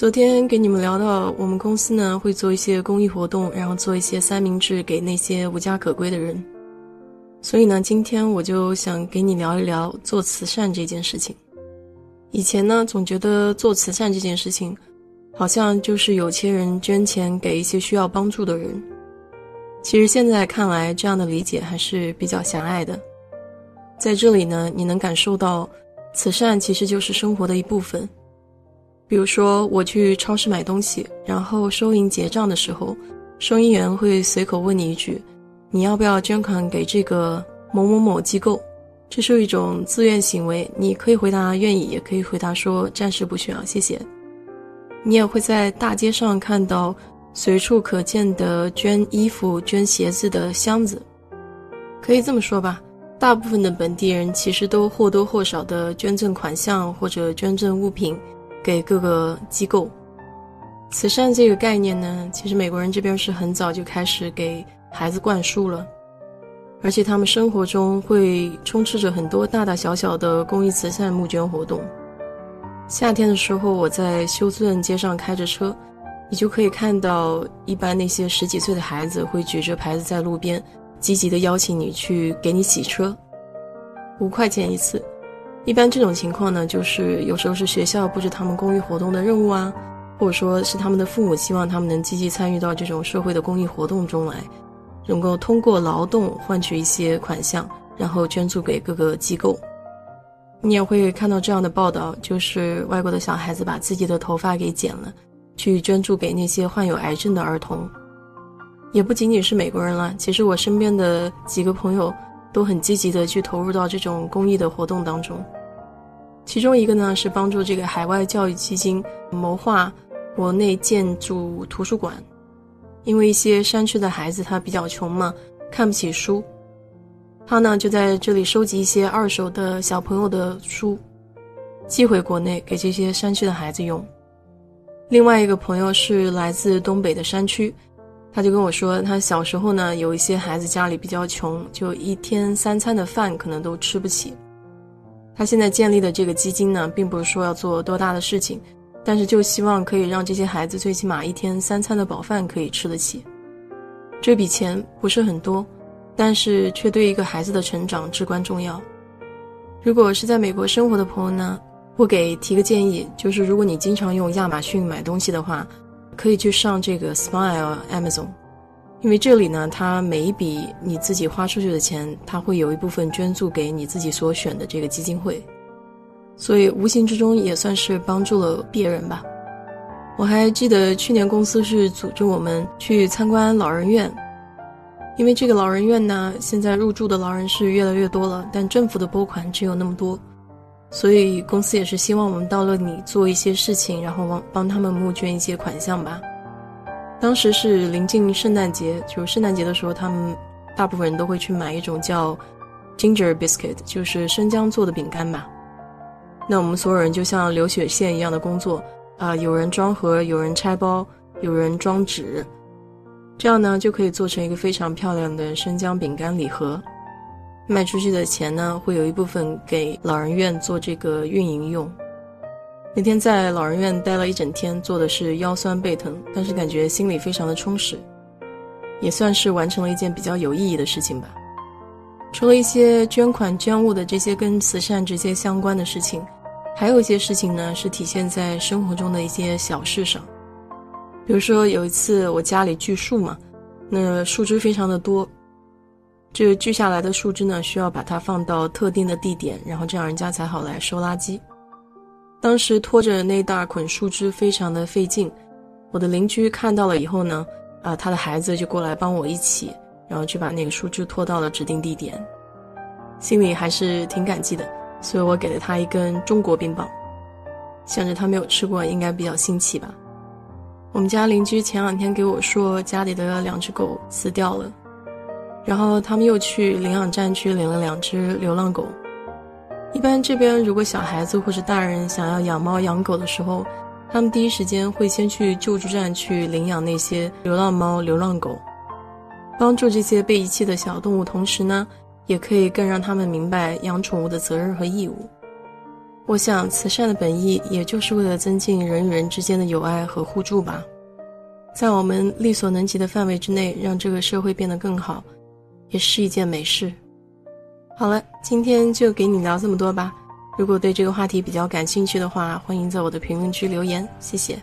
昨天给你们聊到，我们公司呢会做一些公益活动，然后做一些三明治给那些无家可归的人。所以呢，今天我就想给你聊一聊做慈善这件事情。以前呢，总觉得做慈善这件事情，好像就是有钱人捐钱给一些需要帮助的人。其实现在看来，这样的理解还是比较狭隘的。在这里呢，你能感受到。慈善其实就是生活的一部分。比如说，我去超市买东西，然后收银结账的时候，收银员会随口问你一句：“你要不要捐款给这个某某某机构？”这是一种自愿行为，你可以回答愿意，也可以回答说暂时不需要，谢谢。你也会在大街上看到随处可见的捐衣服、捐鞋子的箱子，可以这么说吧。大部分的本地人其实都或多或少的捐赠款项或者捐赠物品给各个机构。慈善这个概念呢，其实美国人这边是很早就开始给孩子灌输了，而且他们生活中会充斥着很多大大小小的公益慈善募捐活动。夏天的时候，我在休斯顿街上开着车，你就可以看到一般那些十几岁的孩子会举着牌子在路边。积极的邀请你去给你洗车，五块钱一次。一般这种情况呢，就是有时候是学校布置他们公益活动的任务啊，或者说是他们的父母希望他们能积极参与到这种社会的公益活动中来，能够通过劳动换取一些款项，然后捐助给各个机构。你也会看到这样的报道，就是外国的小孩子把自己的头发给剪了，去捐助给那些患有癌症的儿童。也不仅仅是美国人了，其实我身边的几个朋友都很积极的去投入到这种公益的活动当中。其中一个呢是帮助这个海外教育基金谋划国内建筑图书馆，因为一些山区的孩子他比较穷嘛，看不起书，他呢就在这里收集一些二手的小朋友的书，寄回国内给这些山区的孩子用。另外一个朋友是来自东北的山区。他就跟我说，他小时候呢，有一些孩子家里比较穷，就一天三餐的饭可能都吃不起。他现在建立的这个基金呢，并不是说要做多大的事情，但是就希望可以让这些孩子最起码一天三餐的饱饭可以吃得起。这笔钱不是很多，但是却对一个孩子的成长至关重要。如果是在美国生活的朋友呢，我给提个建议，就是如果你经常用亚马逊买东西的话。可以去上这个 Smile Amazon，因为这里呢，它每一笔你自己花出去的钱，它会有一部分捐助给你自己所选的这个基金会，所以无形之中也算是帮助了别人吧。我还记得去年公司是组织我们去参观老人院，因为这个老人院呢，现在入住的老人是越来越多了，但政府的拨款只有那么多。所以公司也是希望我们到了你做一些事情，然后帮帮他们募捐一些款项吧。当时是临近圣诞节，就圣诞节的时候，他们大部分人都会去买一种叫 ginger biscuit，就是生姜做的饼干吧。那我们所有人就像流水线一样的工作啊，有人装盒，有人拆包，有人装纸，这样呢就可以做成一个非常漂亮的生姜饼干礼盒。卖出去的钱呢，会有一部分给老人院做这个运营用。那天在老人院待了一整天，做的是腰酸背疼，但是感觉心里非常的充实，也算是完成了一件比较有意义的事情吧。除了一些捐款捐物的这些跟慈善直接相关的事情，还有一些事情呢，是体现在生活中的一些小事上。比如说有一次我家里锯树嘛，那树枝非常的多。这个锯下来的树枝呢，需要把它放到特定的地点，然后这样人家才好来收垃圾。当时拖着那大捆树枝非常的费劲，我的邻居看到了以后呢，啊，他的孩子就过来帮我一起，然后去把那个树枝拖到了指定地点，心里还是挺感激的，所以我给了他一根中国冰棒。想着他没有吃过，应该比较新奇吧。我们家邻居前两天给我说，家里的两只狗死掉了，然后他们又去领养站去领了两只流浪狗。一般这边如果小孩子或者大人想要养猫养狗的时候，他们第一时间会先去救助站去领养那些流浪猫、流浪狗，帮助这些被遗弃的小动物，同时呢，也可以更让他们明白养宠物的责任和义务。我想，慈善的本意也就是为了增进人与人之间的友爱和互助吧，在我们力所能及的范围之内，让这个社会变得更好，也是一件美事。好了，今天就给你聊这么多吧。如果对这个话题比较感兴趣的话，欢迎在我的评论区留言，谢谢。